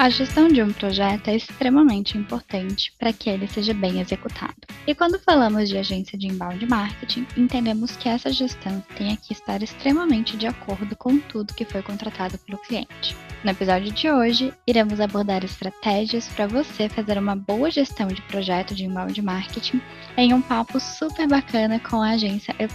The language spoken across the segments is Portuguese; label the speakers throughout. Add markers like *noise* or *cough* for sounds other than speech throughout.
Speaker 1: A gestão de um projeto é extremamente importante para que ele seja bem executado. E quando falamos de agência de inbound marketing, entendemos que essa gestão tem que estar extremamente de acordo com tudo que foi contratado pelo cliente. No episódio de hoje, iremos abordar estratégias para você fazer uma boa gestão de projeto de inbound marketing em um papo super bacana com a agência E+.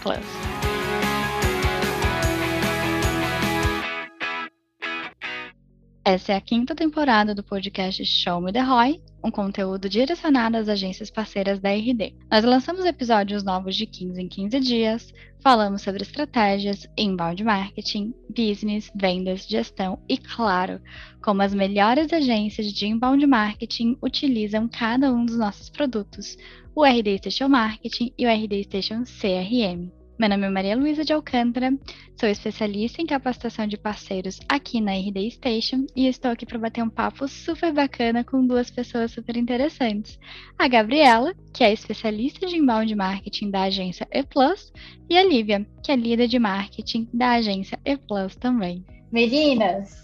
Speaker 1: Essa é a quinta temporada do podcast Show Me The Roy, um conteúdo direcionado às agências parceiras da RD. Nós lançamos episódios novos de 15 em 15 dias, falamos sobre estratégias, inbound marketing, business, vendas, gestão e, claro, como as melhores agências de inbound marketing utilizam cada um dos nossos produtos, o RD Station Marketing e o RD Station CRM. Meu nome é Maria Luísa de Alcântara, sou especialista em capacitação de parceiros aqui na RD Station e estou aqui para bater um papo super bacana com duas pessoas super interessantes. A Gabriela, que é especialista de inbound marketing da agência E+, e a Lívia, que é líder de marketing da agência E+, também.
Speaker 2: Meninas,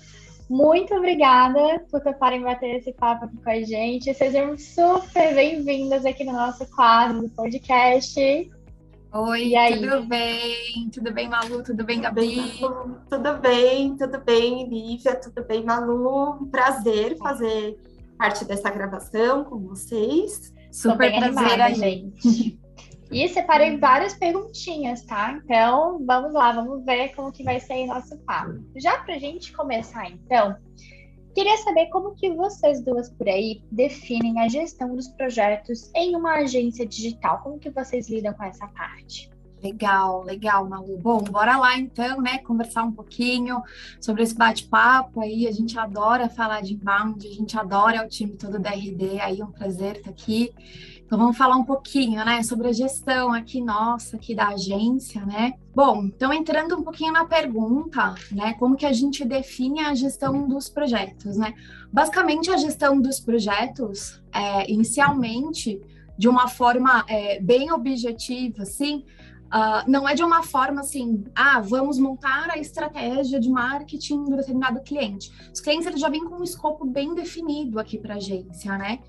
Speaker 2: muito obrigada por toparem bater esse papo aqui com a gente. Sejam super bem-vindas aqui no nosso quadro do podcast.
Speaker 3: Oi, tudo bem? Tudo bem, Malu? Tudo bem, Gabi?
Speaker 4: Tudo bem, tudo bem, Lívia? Tudo bem, Malu? Um prazer fazer parte dessa gravação com vocês.
Speaker 2: Super prazer, animada, gente. E separei várias perguntinhas, tá? Então, vamos lá, vamos ver como que vai ser o nosso papo. Já para a gente começar, então, Queria saber como que vocês duas por aí definem a gestão dos projetos em uma agência digital. Como que vocês lidam com essa parte?
Speaker 3: Legal, legal, Malu. Bom, bora lá então, né? Conversar um pouquinho sobre esse bate-papo aí. A gente adora falar de inbound, a gente adora o time todo da RD. Aí é um prazer estar aqui. Então vamos falar um pouquinho, né, sobre a gestão aqui nossa, aqui da agência, né? Bom, então entrando um pouquinho na pergunta, né, como que a gente define a gestão dos projetos, né? Basicamente a gestão dos projetos, é, inicialmente, de uma forma é, bem objetiva, assim, Uh, não é de uma forma assim, ah, vamos montar a estratégia de marketing do determinado cliente. Os clientes eles já vêm com um escopo bem definido aqui para a agência, né?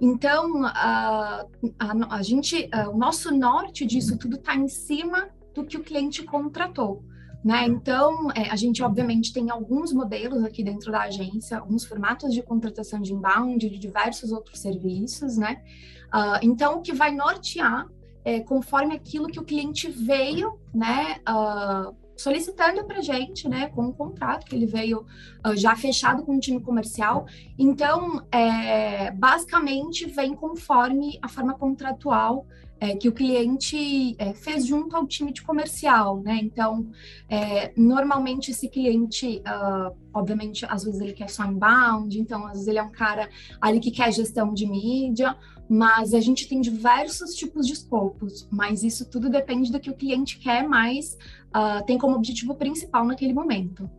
Speaker 3: Então, a, a, a gente, a, o nosso norte disso tudo está em cima do que o cliente contratou. Né? Então, é, a gente obviamente tem alguns modelos aqui dentro da agência, alguns formatos de contratação de inbound, de diversos outros serviços, né? Uh, então, o que vai nortear é, conforme aquilo que o cliente veio, né? Uh, solicitando para gente, né, com um contrato que ele veio uh, já fechado com o time comercial. Então, é, basicamente, vem conforme a forma contratual é, que o cliente é, fez junto ao time de comercial, né? Então, é, normalmente esse cliente, uh, obviamente, às vezes ele quer só inbound, então às vezes ele é um cara ali que quer gestão de mídia, mas a gente tem diversos tipos de escopos, mas isso tudo depende do que o cliente quer mais, uh, tem como objetivo principal naquele momento.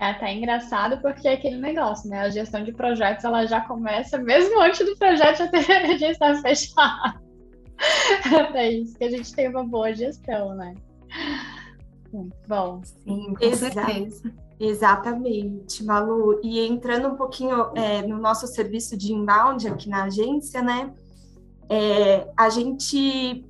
Speaker 2: É até engraçado porque é aquele negócio, né? A gestão de projetos ela já começa mesmo antes do projeto já, ter, *laughs* já estar fechado. *laughs* É isso que a gente tem uma boa gestão, né? Muito bom.
Speaker 3: Sim, com certeza.
Speaker 4: Exatamente, Malu. E entrando um pouquinho é, no nosso serviço de inbound aqui na agência, né? É, a gente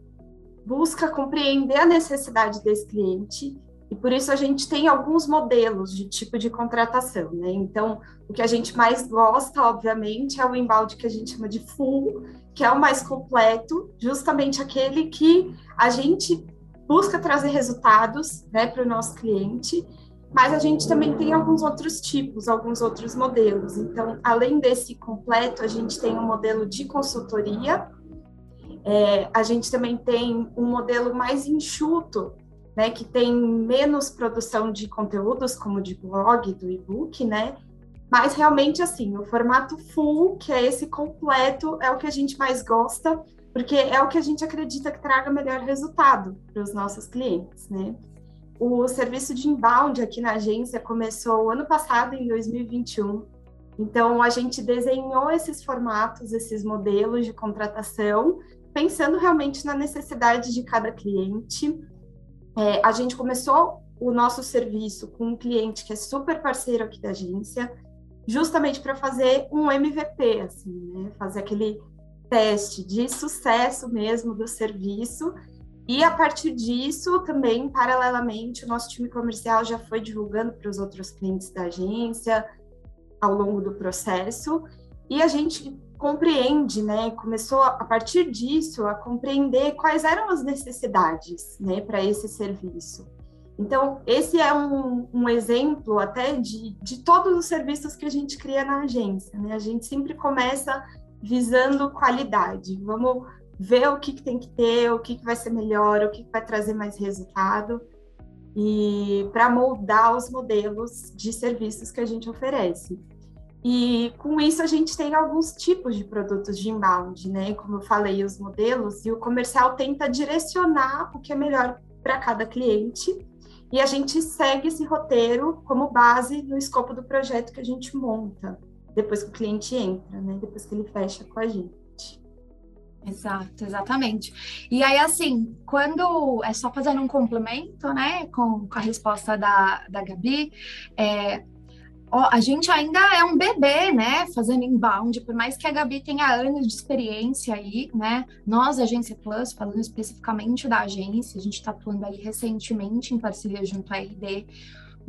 Speaker 4: busca compreender a necessidade desse cliente e por isso a gente tem alguns modelos de tipo de contratação, né? Então, o que a gente mais gosta, obviamente, é o inbound que a gente chama de full, que é o mais completo, justamente aquele que a gente busca trazer resultados, né, para o nosso cliente mas a gente também tem alguns outros tipos, alguns outros modelos. Então, além desse completo, a gente tem um modelo de consultoria, é, a gente também tem um modelo mais enxuto, né, que tem menos produção de conteúdos, como de blog, do e-book, né? Mas realmente, assim, o formato full, que é esse completo, é o que a gente mais gosta, porque é o que a gente acredita que traga melhor resultado para os nossos clientes, né? O serviço de inbound aqui na agência começou ano passado, em 2021. Então, a gente desenhou esses formatos, esses modelos de contratação, pensando realmente na necessidade de cada cliente. É, a gente começou o nosso serviço com um cliente que é super parceiro aqui da agência. Justamente para fazer um MVP, assim, né? Fazer aquele teste de sucesso mesmo do serviço. E a partir disso, também, paralelamente, o nosso time comercial já foi divulgando para os outros clientes da agência ao longo do processo. E a gente compreende, né? Começou a partir disso a compreender quais eram as necessidades, né, para esse serviço. Então, esse é um, um exemplo até de, de todos os serviços que a gente cria na agência, né? A gente sempre começa visando qualidade. Vamos ver o que, que tem que ter, o que, que vai ser melhor, o que, que vai trazer mais resultado e para moldar os modelos de serviços que a gente oferece. E com isso a gente tem alguns tipos de produtos de inbound, né? Como eu falei, os modelos, e o comercial tenta direcionar o que é melhor para cada cliente. E a gente segue esse roteiro como base no escopo do projeto que a gente monta, depois que o cliente entra, né? Depois que ele fecha com a gente.
Speaker 3: Exato, exatamente. E aí, assim, quando é só fazendo um complemento, né, com, com a resposta da, da Gabi, é, a gente ainda é um bebê, né, fazendo inbound, por mais que a Gabi tenha anos de experiência aí, né, nós, Agência Plus, falando especificamente da agência, a gente está atuando aí recentemente em parceria junto à RD,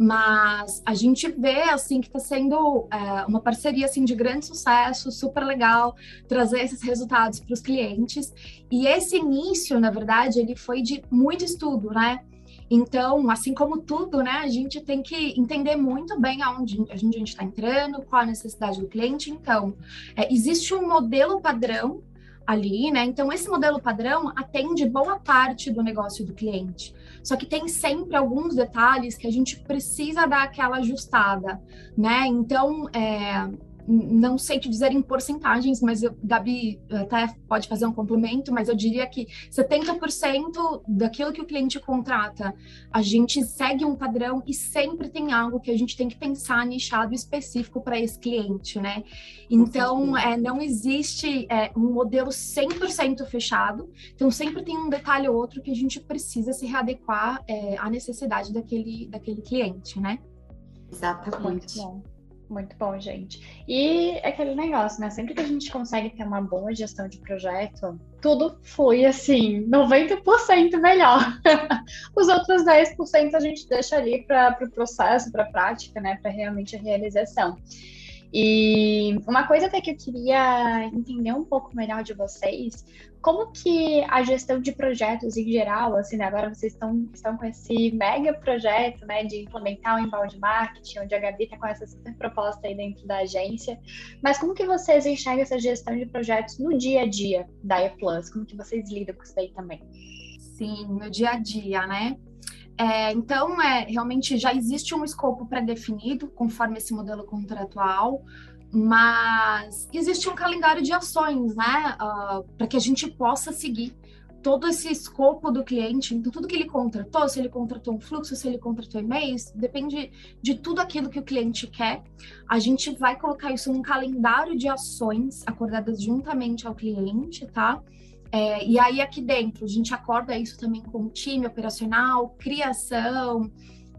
Speaker 3: mas a gente vê assim que está sendo é, uma parceria assim de grande sucesso, super legal trazer esses resultados para os clientes. E esse início, na verdade, ele foi de muito estudo, né? Então, assim como tudo, né, a gente tem que entender muito bem aonde a gente está entrando, qual a necessidade do cliente. Então, é, existe um modelo padrão ali, né? Então, esse modelo padrão atende boa parte do negócio do cliente. Só que tem sempre alguns detalhes que a gente precisa dar aquela ajustada, né? Então, é, não sei te dizer em porcentagens, mas eu, Gabi até pode fazer um complemento, mas eu diria que 70% daquilo que o cliente contrata, a gente segue um padrão e sempre tem algo que a gente tem que pensar nichado específico para esse cliente, né? Então, é, não existe é, um modelo 100% fechado, então sempre tem um detalhe ou outro que a gente precisa se readequar é, à necessidade daquele, daquele cliente, né?
Speaker 2: Exatamente. Muito bom. Muito bom, gente. E aquele negócio, né? Sempre que a gente consegue ter uma boa gestão de projeto, tudo flui assim, 90% melhor. *laughs* Os outros 10% a gente deixa ali para o pro processo, para a prática, né? Para realmente a realização. E uma coisa até que eu queria entender um pouco melhor de vocês, como que a gestão de projetos em geral, assim, né, agora vocês estão, estão com esse mega projeto, né, de implementar o inbound marketing, onde a Gabi está com essa super proposta aí dentro da agência, mas como que vocês enxergam essa gestão de projetos no dia a dia da E+, como que vocês lidam com isso aí também?
Speaker 3: Sim, no dia a dia, né? É, então, é, realmente já existe um escopo pré-definido, conforme esse modelo contratual, mas existe um calendário de ações, né, uh, para que a gente possa seguir todo esse escopo do cliente, então tudo que ele contratou, se ele contratou um fluxo, se ele contratou e-mails, depende de tudo aquilo que o cliente quer. A gente vai colocar isso num calendário de ações acordadas juntamente ao cliente, tá? É, e aí aqui dentro a gente acorda isso também com o time operacional, criação,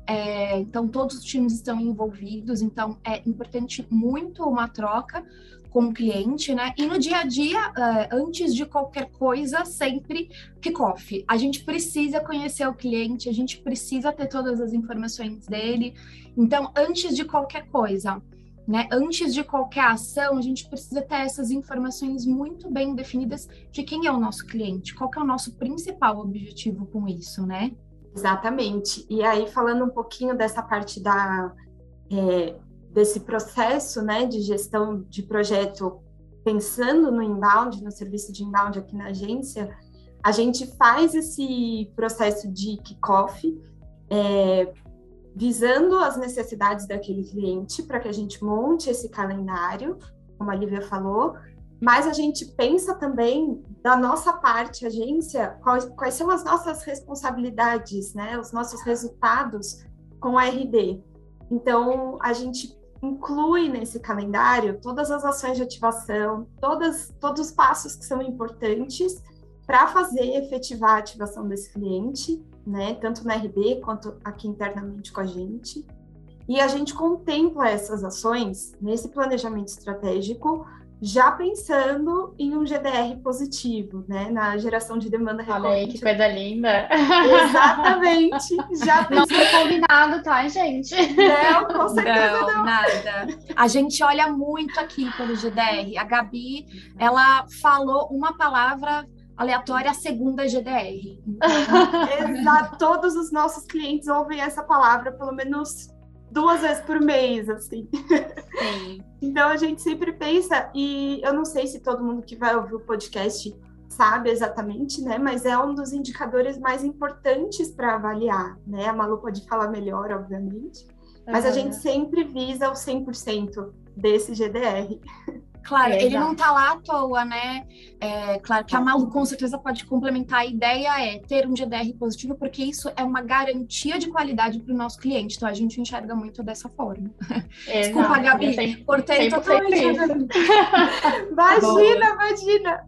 Speaker 3: é, então todos os times estão envolvidos, então é importante muito uma troca com o cliente, né? E no dia a dia, é, antes de qualquer coisa, sempre kickoff. A gente precisa conhecer o cliente, a gente precisa ter todas as informações dele. Então, antes de qualquer coisa, né? Antes de qualquer ação, a gente precisa ter essas informações muito bem definidas de quem é o nosso cliente, qual é o nosso principal objetivo com isso, né?
Speaker 4: Exatamente. E aí, falando um pouquinho dessa parte da, é, desse processo né, de gestão de projeto, pensando no inbound, no serviço de inbound aqui na agência, a gente faz esse processo de kickoff, é, visando as necessidades daquele cliente para que a gente monte esse calendário, como a Lívia falou, mas a gente pensa também da nossa parte, agência, quais, quais são as nossas responsabilidades, né, os nossos resultados com a RD. Então, a gente inclui nesse calendário todas as ações de ativação, todas, todos os passos que são importantes para fazer efetivar a ativação desse cliente né? Tanto na RD quanto aqui internamente com a gente. E a gente contempla essas ações nesse planejamento estratégico já pensando em um GDR positivo, né, na geração de demanda
Speaker 2: recorrente. Olha aí, que coisa linda!
Speaker 4: Exatamente! Já *laughs*
Speaker 2: Não foi combinado, tá, gente?
Speaker 4: Não, com certeza não, não.
Speaker 3: nada. A gente olha muito aqui pelo GDR. A Gabi, ela falou uma palavra aleatória, a segunda GDR. *laughs*
Speaker 4: Exato, todos os nossos clientes ouvem essa palavra pelo menos duas vezes por mês, assim. Sim. então a gente sempre pensa, e eu não sei se todo mundo que vai ouvir o podcast sabe exatamente, né? Mas é um dos indicadores mais importantes para avaliar, né? A Malu pode falar melhor, obviamente. Mas uhum. a gente sempre visa o 100% desse GDR.
Speaker 3: Claro, é, ele não está lá à toa, né? É, claro que a Malu com certeza pode complementar. A ideia é ter um GDR positivo, porque isso é uma garantia de qualidade para o nosso cliente. Então a gente enxerga muito dessa forma. É, Desculpa, Gabi, cortei totalmente. *laughs*
Speaker 4: imagina, imagina.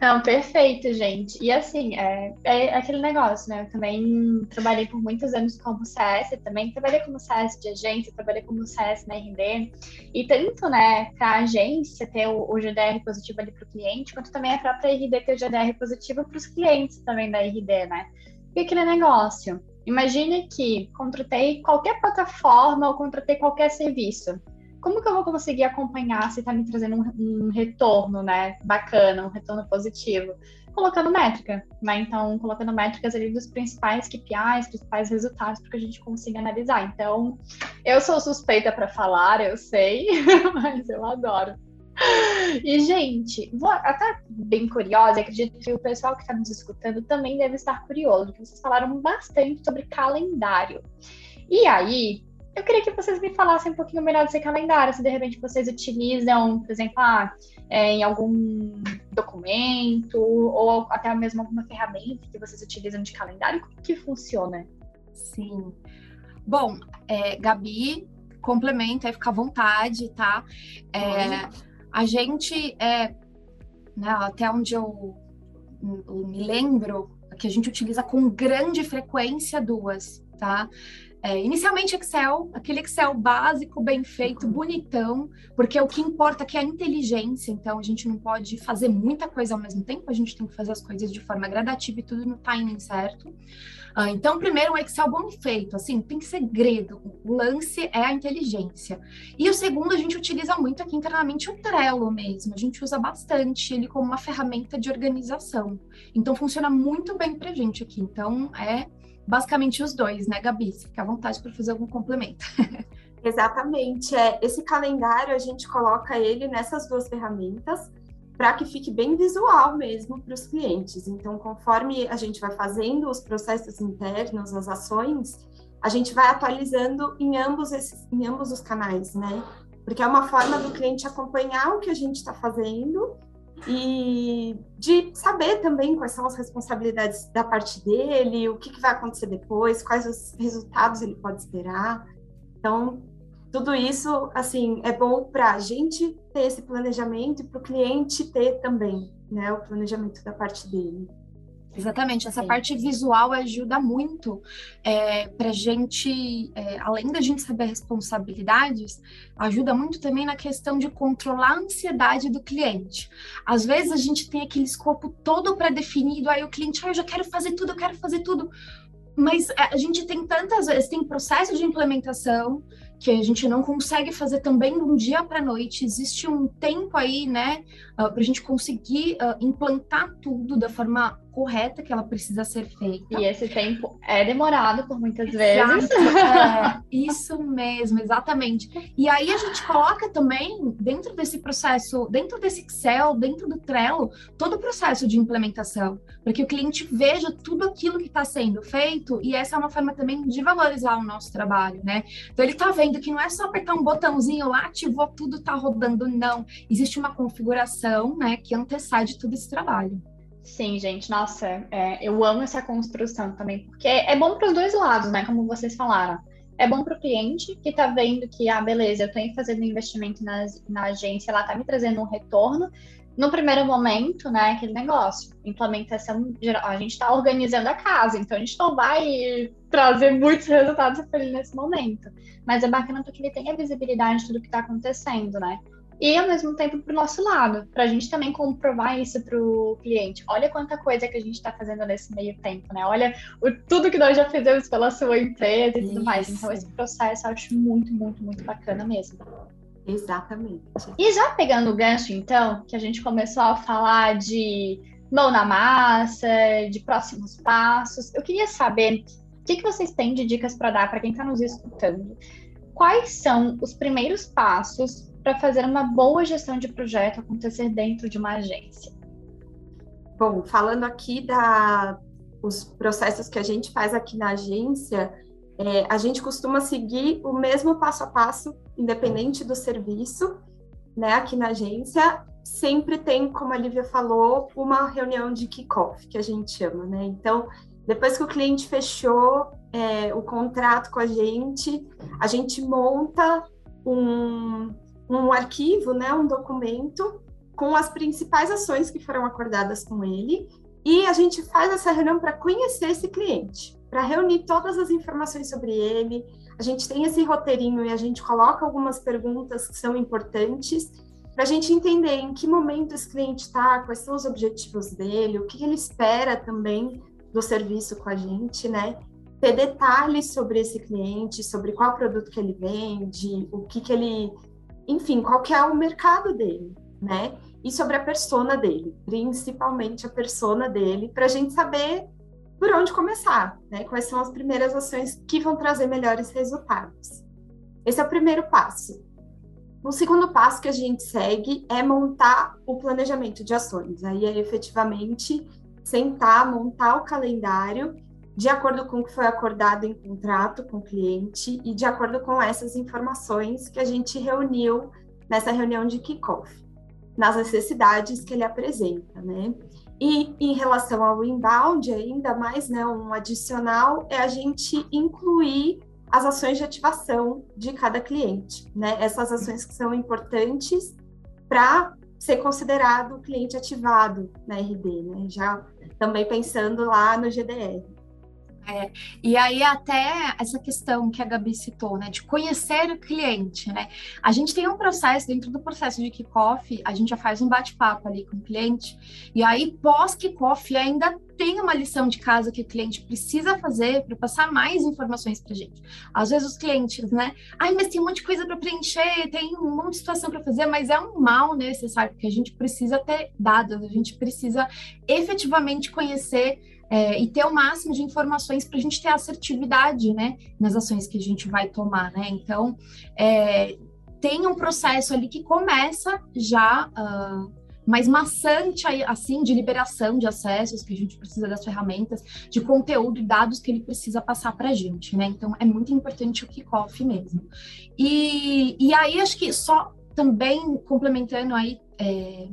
Speaker 2: Não, perfeito, gente. E assim, é, é aquele negócio, né? Eu também trabalhei por muitos anos como CS, também trabalhei como CS de agência, trabalhei como CS na RD. E tanto, né, para a agência ter o, o, GDR positivo ali para o cliente, quanto também a própria RD ter o GDR positivo para os clientes também da RD, né? E aquele negócio. Imagine que contratei qualquer plataforma ou contratei qualquer serviço como que eu vou conseguir acompanhar se está me trazendo um, um, retorno, né, bacana, um retorno positivo? Colocando métrica, né? Então, colocando métricas ali dos principais KPIs, principais resultados, para que a gente consiga analisar. Então, eu sou suspeita para falar, eu sei, *laughs* mas eu adoro. E, gente, vou, até bem curiosa, acredito que o pessoal que está nos escutando também deve estar curioso, porque vocês falaram bastante sobre calendário. E aí, eu queria que vocês me falassem um pouquinho melhor desse calendário, se de repente vocês utilizam, por exemplo, ah, é, em algum documento ou até mesmo alguma ferramenta que vocês utilizam de calendário, como que funciona?
Speaker 3: Sim. Bom, é, Gabi, complementa, fica à vontade, tá? É, a gente, é, né, até onde eu, eu me lembro, que a gente utiliza com grande frequência duas, tá? É, inicialmente Excel, aquele Excel básico, bem feito, bonitão, porque o que importa aqui é a inteligência, então a gente não pode fazer muita coisa ao mesmo tempo, a gente tem que fazer as coisas de forma gradativa e tudo no timing certo. Uh, então, primeiro, um Excel bom feito, assim, tem segredo, o lance é a inteligência. E o segundo, a gente utiliza muito aqui internamente o Trello mesmo, a gente usa bastante ele como uma ferramenta de organização. Então, funciona muito bem pra gente aqui, então é basicamente os dois, né, Gabi? Fica à vontade para fazer algum complemento. *laughs*
Speaker 4: Exatamente. É, esse calendário a gente coloca ele nessas duas ferramentas para que fique bem visual mesmo para os clientes. Então, conforme a gente vai fazendo os processos internos, as ações, a gente vai atualizando em ambos, esses, em ambos os canais, né? Porque é uma forma do cliente acompanhar o que a gente está fazendo e de saber também quais são as responsabilidades da parte dele, o que, que vai acontecer depois, quais os resultados ele pode esperar. Então, tudo isso, assim, é bom para a gente ter esse planejamento e para o cliente ter também, né, o planejamento da parte dele.
Speaker 3: Exatamente, essa Sim. parte visual ajuda muito é, para gente, é, além da gente saber responsabilidades, ajuda muito também na questão de controlar a ansiedade do cliente. Às vezes a gente tem aquele escopo todo pré-definido, aí o cliente, ah, eu já quero fazer tudo, eu quero fazer tudo. Mas é, a gente tem tantas vezes, tem processo de implementação, que a gente não consegue fazer também de um dia para noite. Existe um tempo aí, né, uh, para a gente conseguir uh, implantar tudo da forma correta que ela precisa ser feita.
Speaker 2: E esse tempo é demorado por muitas vezes.
Speaker 3: é, isso mesmo, exatamente. E aí a gente coloca também dentro desse processo, dentro desse Excel, dentro do Trello, todo o processo de implementação, para que o cliente veja tudo aquilo que está sendo feito. E essa é uma forma também de valorizar o nosso trabalho, né? Então ele está vendo que não é só apertar um botãozinho lá, ativou tudo, está rodando, não. Existe uma configuração, né, que antecede todo esse trabalho.
Speaker 2: Sim, gente, nossa, é, eu amo essa construção também, porque é bom para os dois lados, né? Como vocês falaram. É bom para o cliente que está vendo que, ah, beleza, eu estou fazendo investimento na, na agência, ela está me trazendo um retorno, no primeiro momento, né, aquele negócio, implementação a gente está organizando a casa, então a gente não vai trazer muitos resultados para ele nesse momento. Mas é bacana porque ele tem a visibilidade de tudo que está acontecendo, né? E ao mesmo tempo para o nosso lado, para a gente também comprovar isso para o cliente. Olha quanta coisa que a gente está fazendo nesse meio tempo, né? Olha o, tudo que nós já fizemos pela sua empresa e tudo isso. mais. Então, esse processo eu acho muito, muito, muito bacana mesmo.
Speaker 4: Exatamente.
Speaker 2: E já pegando o gancho, então, que a gente começou a falar de mão na massa, de próximos passos, eu queria saber o que, que vocês têm de dicas para dar para quem está nos escutando. Quais são os primeiros passos para fazer uma boa gestão de projeto acontecer dentro de uma agência?
Speaker 4: Bom, falando aqui da os processos que a gente faz aqui na agência, é, a gente costuma seguir o mesmo passo a passo, independente do serviço, né? Aqui na agência, sempre tem, como a Lívia falou, uma reunião de kickoff, que a gente chama, né? Então, depois que o cliente fechou é, o contrato com a gente, a gente monta um, um arquivo, né? Um documento com as principais ações que foram acordadas com ele e a gente faz essa reunião para conhecer esse cliente para reunir todas as informações sobre ele. A gente tem esse roteirinho e a gente coloca algumas perguntas que são importantes para a gente entender em que momento esse cliente está, quais são os objetivos dele, o que ele espera também do serviço com a gente, né? Ter detalhes sobre esse cliente, sobre qual produto que ele vende, o que que ele, enfim, qual que é o mercado dele, né? E sobre a persona dele, principalmente a persona dele, para a gente saber por onde começar, né? Quais são as primeiras ações que vão trazer melhores resultados. Esse é o primeiro passo. O segundo passo que a gente segue é montar o planejamento de ações. Aí é efetivamente sentar, montar o calendário de acordo com o que foi acordado em contrato com o cliente e de acordo com essas informações que a gente reuniu nessa reunião de kickoff, nas necessidades que ele apresenta, né? E em relação ao inbound, ainda mais, né, um adicional é a gente incluir as ações de ativação de cada cliente, né? Essas ações que são importantes para ser considerado cliente ativado na RD, né? Já também pensando lá no GDR.
Speaker 3: É, e aí até essa questão que a Gabi citou, né, de conhecer o cliente, né? A gente tem um processo, dentro do processo de kickoff, a gente já faz um bate-papo ali com o cliente, e aí pós-kickoff ainda tem uma lição de casa que o cliente precisa fazer para passar mais informações para gente. Às vezes os clientes, né? Ai, mas tem um monte de coisa para preencher, tem um monte de situação para fazer, mas é um mal necessário, porque a gente precisa ter dados, a gente precisa efetivamente conhecer é, e ter o máximo de informações para a gente ter assertividade, né, nas ações que a gente vai tomar, né? Então, é, tem um processo ali que começa já uh, mais maçante, assim, de liberação de acessos, que a gente precisa das ferramentas, de conteúdo e dados que ele precisa passar para a gente, né? Então, é muito importante o kickoff mesmo. E, e aí, acho que só também complementando aí é,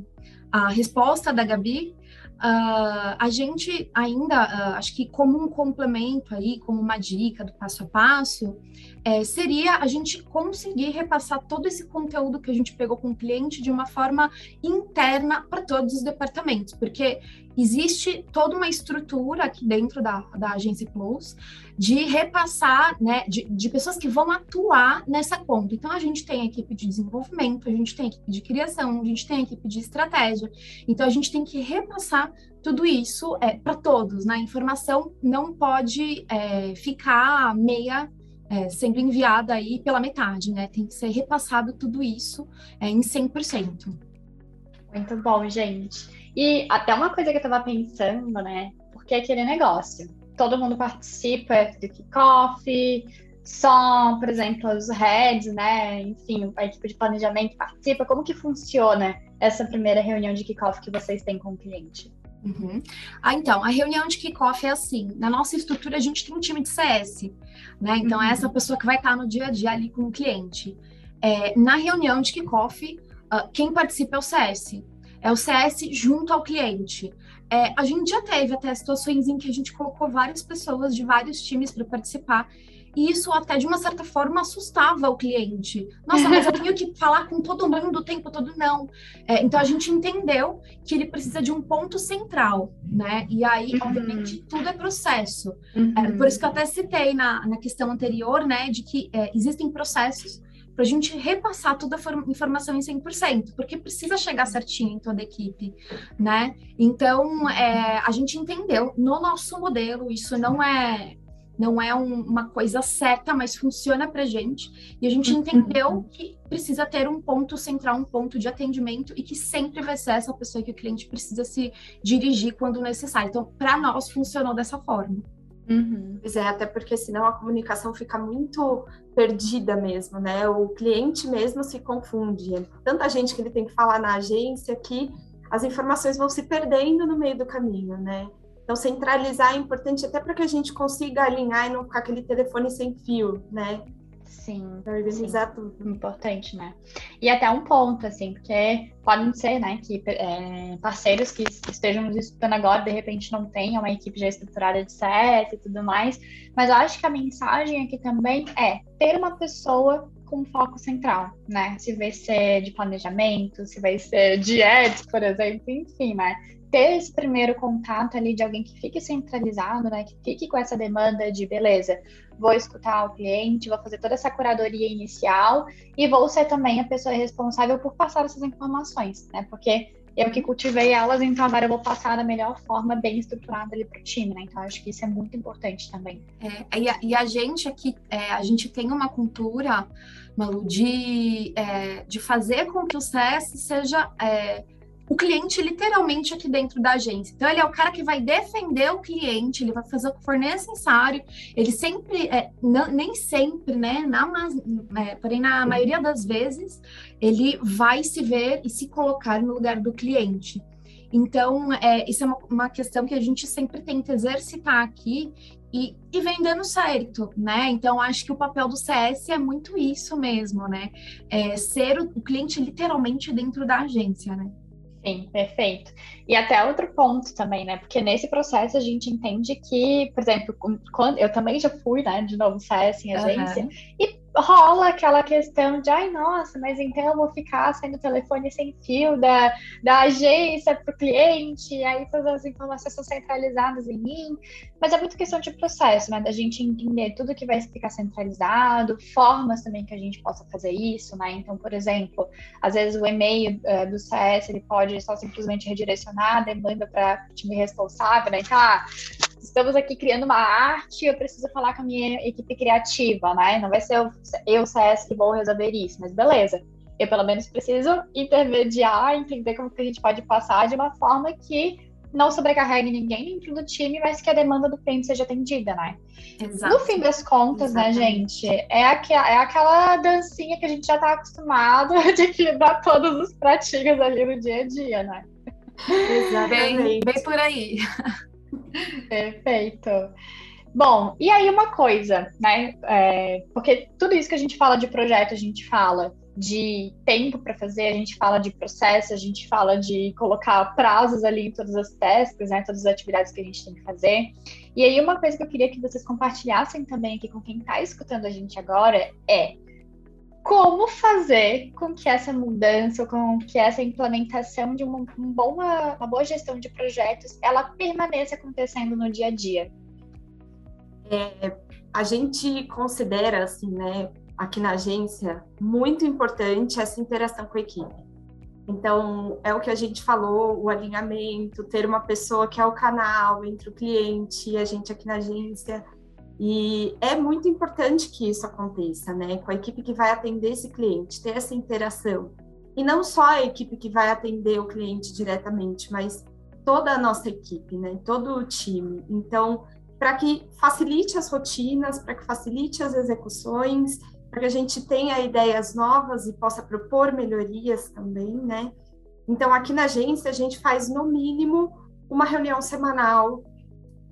Speaker 3: a resposta da Gabi, Uh, a gente ainda, uh, acho que como um complemento aí, como uma dica do passo a passo, é, seria a gente conseguir repassar todo esse conteúdo que a gente pegou com o cliente de uma forma interna para todos os departamentos, porque existe toda uma estrutura aqui dentro da, da Agência Plus de repassar, né, de, de pessoas que vão atuar nessa conta. Então, a gente tem equipe de desenvolvimento, a gente tem equipe de criação, a gente tem equipe de estratégia. Então, a gente tem que repassar tudo isso é, para todos. Né? A informação não pode é, ficar meia é, sendo enviada aí pela metade, né? Tem que ser repassado tudo isso é, em 100%.
Speaker 2: Muito bom, gente. E até uma coisa que eu estava pensando, né? Porque aquele negócio, todo mundo participa do kickoff, só, por exemplo, os heads, né? Enfim, a equipe de planejamento participa. Como que funciona essa primeira reunião de kickoff que vocês têm com o cliente?
Speaker 3: Uhum. Ah, então, a reunião de kickoff é assim: na nossa estrutura, a gente tem um time de CS, né? Então, uhum. é essa pessoa que vai estar no dia a dia ali com o cliente. É, na reunião de kickoff, uh, quem participa é o CS é o CS junto ao cliente. é, a gente já teve até situações em que a gente colocou várias pessoas de vários times para participar e isso até de uma certa forma assustava o cliente. Nossa, mas eu tenho que falar com todo mundo o tempo todo, não. É, então a gente entendeu que ele precisa de um ponto central, né? E aí, uhum. obviamente, tudo é processo. Uhum. É, por isso que eu até citei na, na questão anterior, né, de que é, existem processos para a gente repassar toda a informação em 100%, porque precisa chegar certinho em toda a equipe, né? Então, é, a gente entendeu no nosso modelo, isso não é não é um, uma coisa certa, mas funciona para gente. E a gente uhum. entendeu que precisa ter um ponto central, um ponto de atendimento e que sempre vai ser essa pessoa que o cliente precisa se dirigir quando necessário. Então, para nós funcionou dessa forma.
Speaker 4: Uhum. Pois é, até porque senão a comunicação fica muito perdida mesmo, né? O cliente mesmo se confunde. É tanta gente que ele tem que falar na agência que as informações vão se perdendo no meio do caminho, né? Então, centralizar é importante até para que a gente consiga alinhar e não ficar aquele telefone sem fio, né?
Speaker 2: Sim, organizar sim. tudo. Importante, né? E até um ponto, assim, porque podem ser, né, que é, parceiros que estejam nos escutando agora, de repente não tenham uma equipe já estruturada de CS e tudo mais, mas eu acho que a mensagem aqui também é ter uma pessoa com foco central, né? Se vai ser de planejamento, se vai ser de ads, por exemplo, enfim, né? Ter esse primeiro contato ali de alguém que fique centralizado, né? Que fique com essa demanda de beleza, vou escutar o cliente, vou fazer toda essa curadoria inicial e vou ser também a pessoa responsável por passar essas informações, né? Porque eu que cultivei elas, então agora eu vou passar da melhor forma, bem estruturada ali para o time, né? Então acho que isso é muito importante também.
Speaker 3: É, e, a, e, a, gente aqui, é, a gente tem uma cultura, Malu, de, é, de fazer com que o CS seja é, o cliente literalmente aqui dentro da agência. Então, ele é o cara que vai defender o cliente, ele vai fazer o que for necessário. Ele sempre, é, não, nem sempre, né? Na, é, porém, na maioria das vezes, ele vai se ver e se colocar no lugar do cliente. Então, é, isso é uma, uma, questão que a gente sempre tenta exercitar aqui e, e vem dando certo, né? Então, acho que o papel do CS é muito isso mesmo, né? É ser o, o cliente literalmente dentro da agência, né?
Speaker 2: Sim, perfeito. E até outro ponto também, né? Porque nesse processo a gente entende que, por exemplo, quando eu também já fui, né, de novo CS em agência, uhum. e rola aquela questão de, ai, nossa, mas então eu vou ficar sendo telefone sem fio da, da agência para o cliente, aí todas as informações são centralizadas em mim. Mas é muito questão de processo, né? Da gente entender tudo que vai ficar centralizado, formas também que a gente possa fazer isso, né? Então, por exemplo, às vezes o e-mail uh, do CS ele pode só simplesmente redirecionar demanda para o time responsável, né? Então, ah, estamos aqui criando uma arte, eu preciso falar com a minha equipe criativa, né? Não vai ser eu, eu CS, que vou resolver isso, mas beleza. Eu, pelo menos, preciso intermediar, entender como que a gente pode passar de uma forma que não sobrecarregue ninguém dentro do time, mas que a demanda do cliente seja atendida, né? Exato. No fim das contas, né, Exatamente. né, gente, é, aqu é aquela dancinha que a gente já tá acostumado *laughs* de equilibrar todos os pratinhos ali no dia a dia, né?
Speaker 3: Exatamente. Bem, bem por aí. *laughs*
Speaker 2: Perfeito. Bom, e aí uma coisa, né? É, porque tudo isso que a gente fala de projeto, a gente fala de tempo para fazer, a gente fala de processo, a gente fala de colocar prazos ali em todas as tasks, né? Todas as atividades que a gente tem que fazer. E aí uma coisa que eu queria que vocês compartilhassem também aqui com quem está escutando a gente agora é como fazer com que essa mudança, com que essa implementação de uma, um uma boa gestão de projetos, ela permaneça acontecendo no dia a dia?
Speaker 4: É, a gente considera, assim, né, aqui na agência, muito importante essa interação com a equipe. Então, é o que a gente falou, o alinhamento, ter uma pessoa que é o canal entre o cliente e a gente aqui na agência, e é muito importante que isso aconteça, né? Com a equipe que vai atender esse cliente, ter essa interação. E não só a equipe que vai atender o cliente diretamente, mas toda a nossa equipe, né? Todo o time. Então, para que facilite as rotinas, para que facilite as execuções, para que a gente tenha ideias novas e possa propor melhorias também, né? Então, aqui na agência, a gente faz no mínimo uma reunião semanal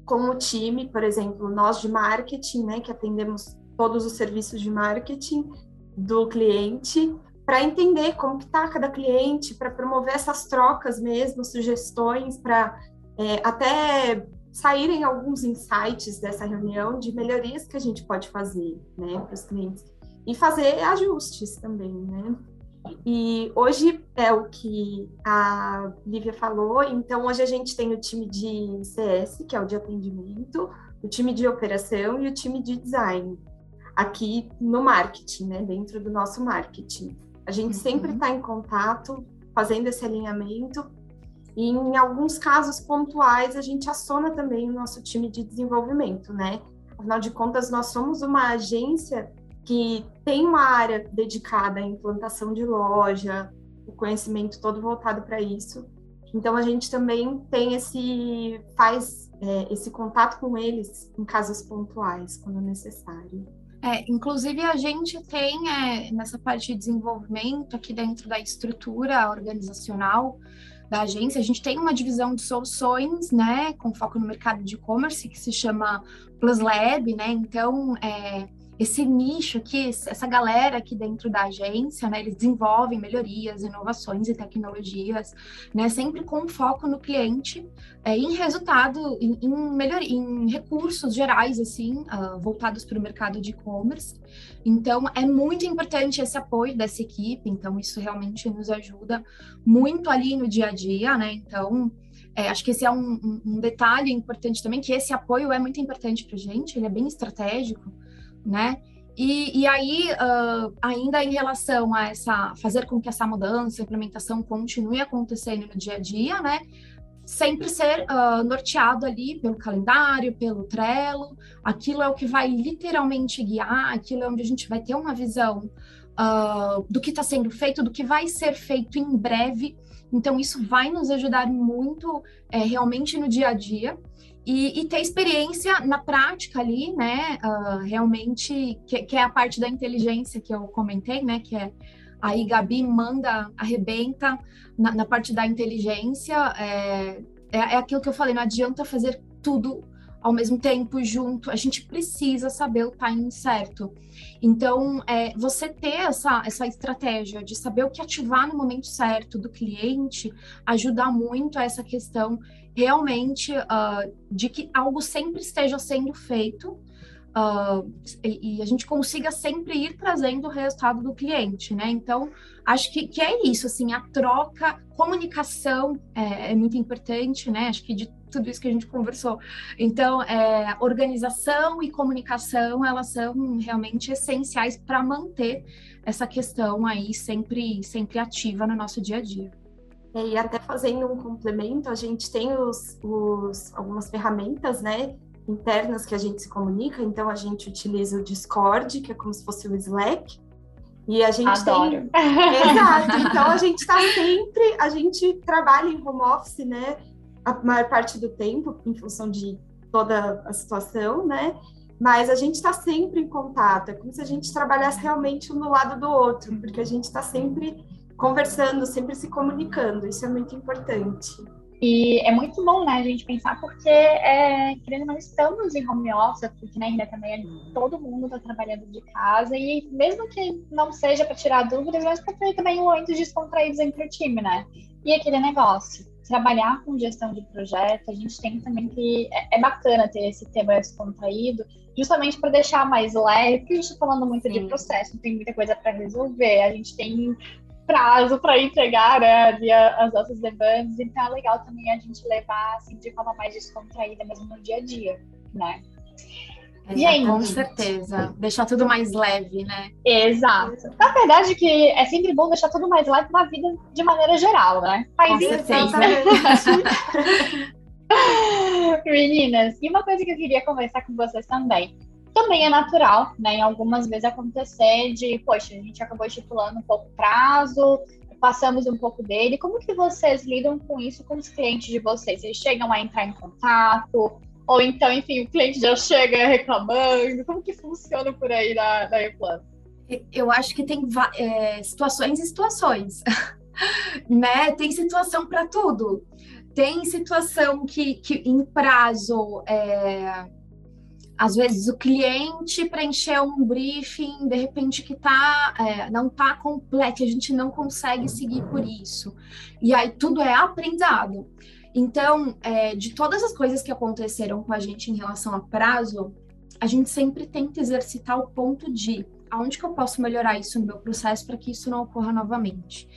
Speaker 4: com o time, por exemplo, nós de marketing, né, que atendemos todos os serviços de marketing do cliente, para entender como está cada cliente, para promover essas trocas mesmo, sugestões, para é, até saírem alguns insights dessa reunião de melhorias que a gente pode fazer, né, para os clientes e fazer ajustes também, né? E hoje é o que a Lívia falou, então hoje a gente tem o time de CS, que é o de atendimento, o time de operação e o time de design, aqui no marketing, né, dentro do nosso marketing. A gente uhum. sempre está em contato, fazendo esse alinhamento, e em alguns casos pontuais a gente aciona também o nosso time de desenvolvimento, né? Afinal de contas, nós somos uma agência que tem uma área dedicada à implantação de loja, o conhecimento todo voltado para isso. Então a gente também tem esse faz é, esse contato com eles em casos pontuais quando necessário.
Speaker 3: É, inclusive a gente tem é, nessa parte de desenvolvimento aqui dentro da estrutura organizacional da agência, a gente tem uma divisão de soluções, né, com foco no mercado de e-commerce que se chama Plus Lab, né? Então, é, esse nicho aqui, essa galera aqui dentro da agência, né, eles desenvolvem melhorias, inovações e tecnologias, né, sempre com foco no cliente, é, em resultado, em, em, melhor, em recursos gerais, assim, uh, voltados para o mercado de e-commerce. Então, é muito importante esse apoio dessa equipe, então isso realmente nos ajuda muito ali no dia a dia, né, então... É, acho que esse é um, um, detalhe importante também, que esse apoio é muito importante para a gente, ele é bem estratégico, né? E, e aí, uh, ainda em relação a essa, fazer com que essa mudança, implementação continue acontecendo no dia a dia, né? Sempre ser uh, norteado ali pelo calendário, pelo Trello, aquilo é o que vai literalmente guiar, aquilo é onde a gente vai ter uma visão uh, do que está sendo feito, do que vai ser feito em breve. Então, isso vai nos ajudar muito é, realmente no dia a dia e, e, ter experiência na prática ali, né? Uh, realmente, que, que, é a parte da inteligência que eu comentei, né? Que é aí Gabi manda, arrebenta na, na parte da inteligência. É, é, é aquilo que eu falei, não adianta fazer tudo ao mesmo tempo junto, a gente precisa saber o timing certo. Então, é, você ter essa, essa estratégia de saber o que ativar no momento certo do cliente ajuda muito a essa questão realmente uh, de que algo sempre esteja sendo feito Uh, e, e, a gente consiga sempre ir trazendo o resultado do cliente, né? Então, acho que, que é isso, assim, a troca, comunicação é, é, muito importante, né? Acho que de tudo isso que a gente conversou. Então, é, organização e comunicação, elas são realmente essenciais para manter essa questão aí sempre, sempre ativa no nosso dia a dia.
Speaker 4: E até fazendo um complemento, a gente tem os, os, algumas ferramentas, né? internas que a gente se comunica, então a gente utiliza o Discord, que é como se fosse o Slack, e a gente
Speaker 2: Adoro.
Speaker 4: tem. *laughs* Exato, então a gente está *laughs* sempre, a gente trabalha em home office, né? A maior parte do tempo, em função de toda a situação, né? Mas a gente está sempre em contato, é como se a gente trabalhasse realmente um do lado do outro, porque a gente está sempre conversando, sempre se comunicando, isso é muito importante.
Speaker 2: E é muito bom, né, a gente pensar, porque, é, querendo não, estamos em home office, porque na né, também todo mundo está trabalhando de casa, e mesmo que não seja para tirar dúvidas, mas para ter também momentos descontraídos entre o time, né? E aquele negócio, trabalhar com gestão de projeto, a gente tem também que. É, é bacana ter esse tema descontraído, justamente para deixar mais leve, porque a gente está falando muito Sim. de processo, tem muita coisa para resolver, a gente tem prazo para entregar né, as nossas demandas, então é legal também a gente levar assim, de forma mais descontraída mesmo no dia a dia, né?
Speaker 3: Gente, com certeza. Deixar tudo mais leve, né?
Speaker 2: Exato. Na verdade, que é sempre bom deixar tudo mais leve na vida de maneira geral, né?
Speaker 3: Faz com certeza. *laughs* *laughs*
Speaker 2: Meninas, e uma coisa que eu queria conversar com vocês também também é natural, né? Em algumas vezes acontecer de, poxa, a gente acabou estipulando um pouco prazo, passamos um pouco dele. Como que vocês lidam com isso com os clientes de vocês? Eles chegam a entrar em contato? Ou então, enfim, o cliente já chega reclamando? Como que funciona por aí na, na Eplan?
Speaker 3: Eu acho que tem é, situações e situações, *laughs* né? Tem situação para tudo. Tem situação que, que em prazo é, às vezes o cliente preencheu um briefing, de repente que tá, é, não está completo, a gente não consegue seguir por isso. E aí tudo é aprendizado. Então, é, de todas as coisas que aconteceram com a gente em relação a prazo, a gente sempre tenta exercitar o ponto de aonde que eu posso melhorar isso no meu processo para que isso não ocorra novamente.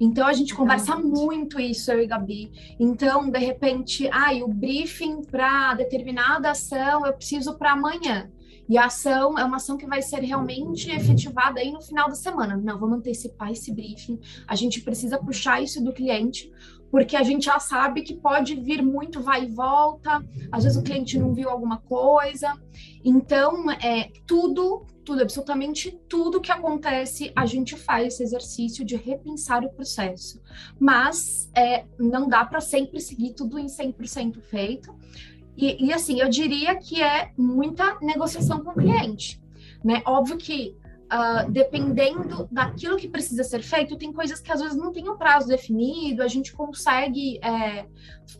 Speaker 3: Então a gente conversa muito isso, eu e Gabi. Então, de repente, ai, ah, o briefing para determinada ação eu preciso para amanhã. E a ação é uma ação que vai ser realmente efetivada aí no final da semana. Não, vamos antecipar esse briefing. A gente precisa puxar isso do cliente, porque a gente já sabe que pode vir muito vai e volta. Às vezes o cliente não viu alguma coisa. Então, é tudo, tudo, absolutamente tudo que acontece, a gente faz esse exercício de repensar o processo. Mas é, não dá para sempre seguir tudo em 100% feito. E, e, assim, eu diria que é muita negociação com o cliente. Né? Óbvio que Uh, dependendo daquilo que precisa ser feito, tem coisas que às vezes não tem um prazo definido, a gente consegue é,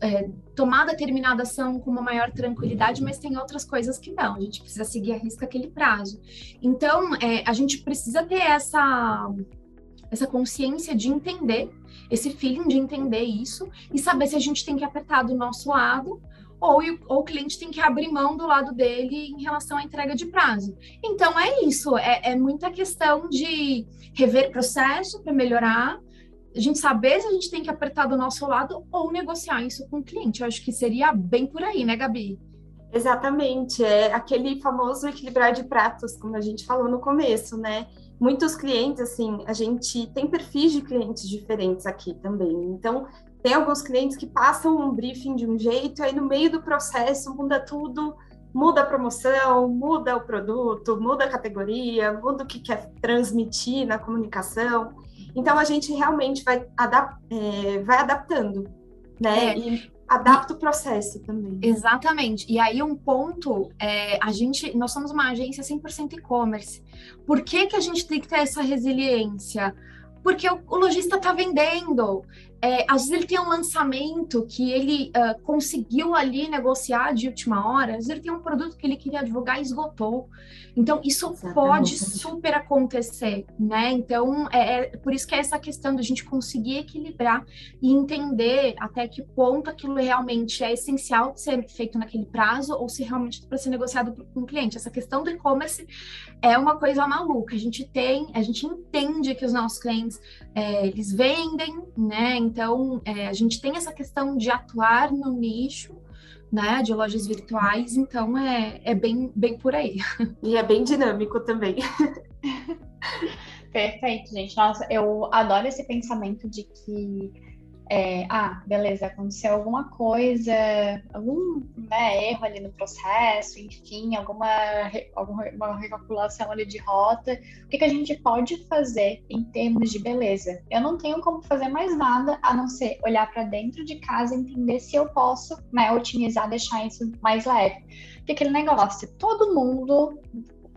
Speaker 3: é, tomar determinada ação com uma maior tranquilidade, mas tem outras coisas que não, a gente precisa seguir a risca aquele prazo. Então, é, a gente precisa ter essa, essa consciência de entender, esse feeling de entender isso e saber se a gente tem que apertar do nosso lado ou, ou o cliente tem que abrir mão do lado dele em relação à entrega de prazo. Então é isso, é, é muita questão de rever processo para melhorar, a gente saber se a gente tem que apertar do nosso lado ou negociar isso com o cliente. Eu acho que seria bem por aí, né, Gabi?
Speaker 4: Exatamente, é aquele famoso equilibrar de pratos, como a gente falou no começo, né? Muitos clientes, assim, a gente tem perfis de clientes diferentes aqui também. Então, tem alguns clientes que passam um briefing de um jeito, aí no meio do processo muda tudo, muda a promoção, muda o produto, muda a categoria, muda o que quer transmitir na comunicação. Então a gente realmente vai, adap é, vai adaptando, né? É. E adapta o processo também.
Speaker 3: Exatamente. E aí um ponto, é, a gente, nós somos uma agência 100% e-commerce. Por que que a gente tem que ter essa resiliência? Porque o, o lojista está vendendo é, às vezes ele tem um lançamento que ele uh, conseguiu ali negociar de última hora, às vezes ele tem um produto que ele queria divulgar e esgotou. Então, isso Exatamente. pode super acontecer, né? Então, é, é, por isso que é essa questão da gente conseguir equilibrar e entender até que ponto aquilo realmente é essencial ser feito naquele prazo ou se realmente para ser negociado com o cliente. Essa questão do e-commerce é uma coisa maluca. A gente tem, a gente entende que os nossos clientes, é, eles vendem, né? Então, é, a gente tem essa questão de atuar no nicho, né, de lojas virtuais, então é, é bem, bem por aí. *laughs*
Speaker 4: E é bem dinâmico também.
Speaker 2: Perfeito, gente. Nossa, eu adoro esse pensamento de que é, ah, beleza, aconteceu alguma coisa, algum né, erro ali no processo, enfim, alguma, alguma recalculação ali de rota. O que, que a gente pode fazer em termos de beleza? Eu não tenho como fazer mais nada a não ser olhar para dentro de casa e entender se eu posso né, otimizar, deixar isso mais leve. Porque aquele negócio, todo mundo,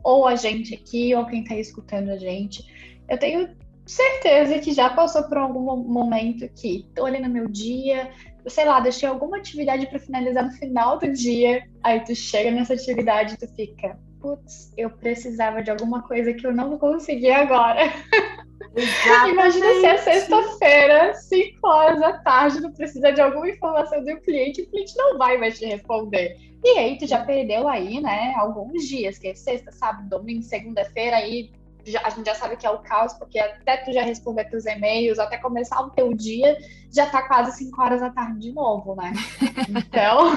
Speaker 2: ou a gente aqui, ou quem está escutando a gente, eu tenho certeza que já passou por algum momento que tô ali no meu dia, sei lá, deixei alguma atividade para finalizar no final do dia, aí tu chega nessa atividade e tu fica, putz, eu precisava de alguma coisa que eu não consegui agora. *laughs* Imagina se é sexta-feira, 5 horas da tarde, tu precisa de alguma informação do cliente, o cliente não vai mais te responder. E aí tu já perdeu aí, né, alguns dias, que é sexta, sábado, domingo, segunda-feira, aí já, a gente já sabe que é o caos, porque até tu já responder teus e-mails, até começar o teu dia, já tá quase 5 horas da tarde de novo, né? Então,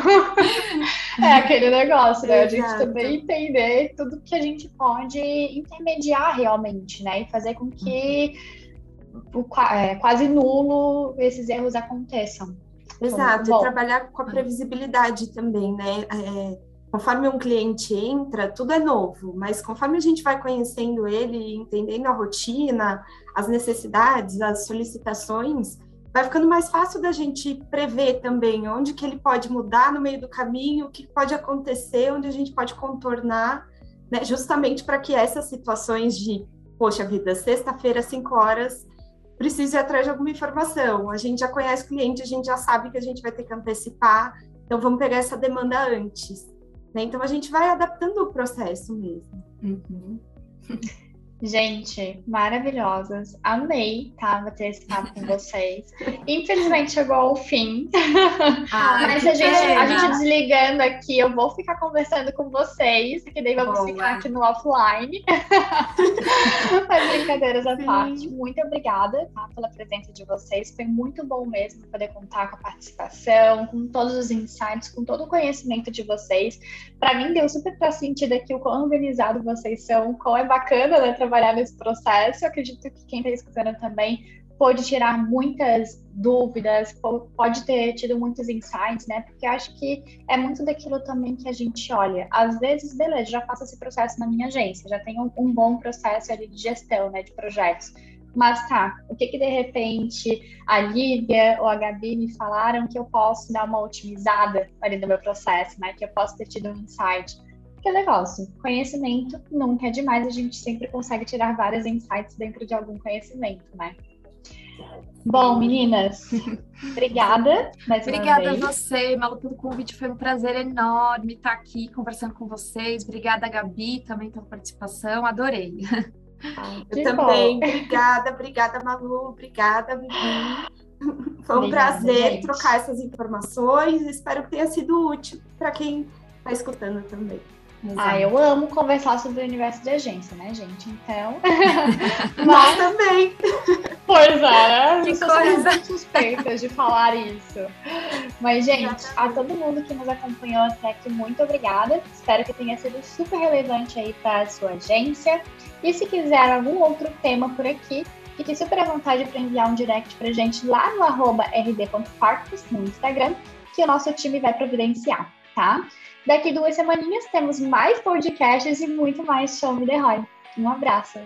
Speaker 2: *laughs* é aquele negócio, né? A gente também entender tudo que a gente pode intermediar realmente, né? E fazer com que o, é, quase nulo esses erros aconteçam.
Speaker 4: Exato, e trabalhar com a previsibilidade também, né? É conforme um cliente entra, tudo é novo, mas conforme a gente vai conhecendo ele, entendendo a rotina, as necessidades, as solicitações, vai ficando mais fácil da gente prever também onde que ele pode mudar no meio do caminho, o que pode acontecer, onde a gente pode contornar, né, justamente para que essas situações de, poxa vida, sexta-feira, 5 horas, preciso ir atrás de alguma informação. A gente já conhece o cliente, a gente já sabe que a gente vai ter que antecipar, então vamos pegar essa demanda antes. Né? Então a gente vai adaptando o processo mesmo.
Speaker 2: Uhum. *laughs* Gente, maravilhosas. Amei, tá? Bater esse papo com vocês. Infelizmente chegou ao fim. Ah, *laughs* Mas a gente, a gente desligando aqui, eu vou ficar conversando com vocês, que daí vamos Boa. ficar aqui no offline. *laughs* Mas brincadeiras à parte. Muito obrigada tá, pela presença de vocês. Foi muito bom mesmo poder contar com a participação, com todos os insights, com todo o conhecimento de vocês. Para mim, deu super pra sentir aqui o quão organizado vocês são, quão é bacana né, trabalhar nesse processo. Eu acredito que quem está escutando também pode tirar muitas dúvidas, pode ter tido muitos insights, né? Porque acho que é muito daquilo também que a gente olha. Às vezes, beleza, já faço esse processo na minha agência, já tenho um bom processo ali de gestão, né, de projetos. Mas tá, o que que de repente a Lívia ou a Gabi me falaram que eu posso dar uma otimizada ali no meu processo, né? Que eu posso ter tido um insight que é negócio. Conhecimento nunca é demais, a gente sempre consegue tirar vários insights dentro de algum conhecimento, né? Bom, meninas, *laughs* obrigada.
Speaker 3: Obrigada a você, Malu, pelo convite. Foi um prazer enorme estar aqui conversando com vocês. Obrigada, Gabi, também pela participação. Adorei. *laughs*
Speaker 4: Eu também. Bom. *laughs* Obrigada, obrigada, Malu. Obrigada, Vivi. Foi um obrigada, prazer gente. trocar essas informações. Espero que tenha sido útil para quem está escutando também.
Speaker 2: Exato. Ah, eu amo conversar sobre o universo de agência, né, gente? Então. *laughs*
Speaker 4: Nós também.
Speaker 2: Pois é, que coisa suspeitas de falar isso. Mas, gente, a todo mundo que nos acompanhou até aqui, muito obrigada. Espero que tenha sido super relevante aí para a sua agência. E se quiser algum outro tema por aqui, fique super à vontade para enviar um direct para gente lá no arroba rd.farcos no Instagram, que o nosso time vai providenciar, tá? Daqui duas semaninhas temos mais podcasts e muito mais Show Me The Roy. Um abraço!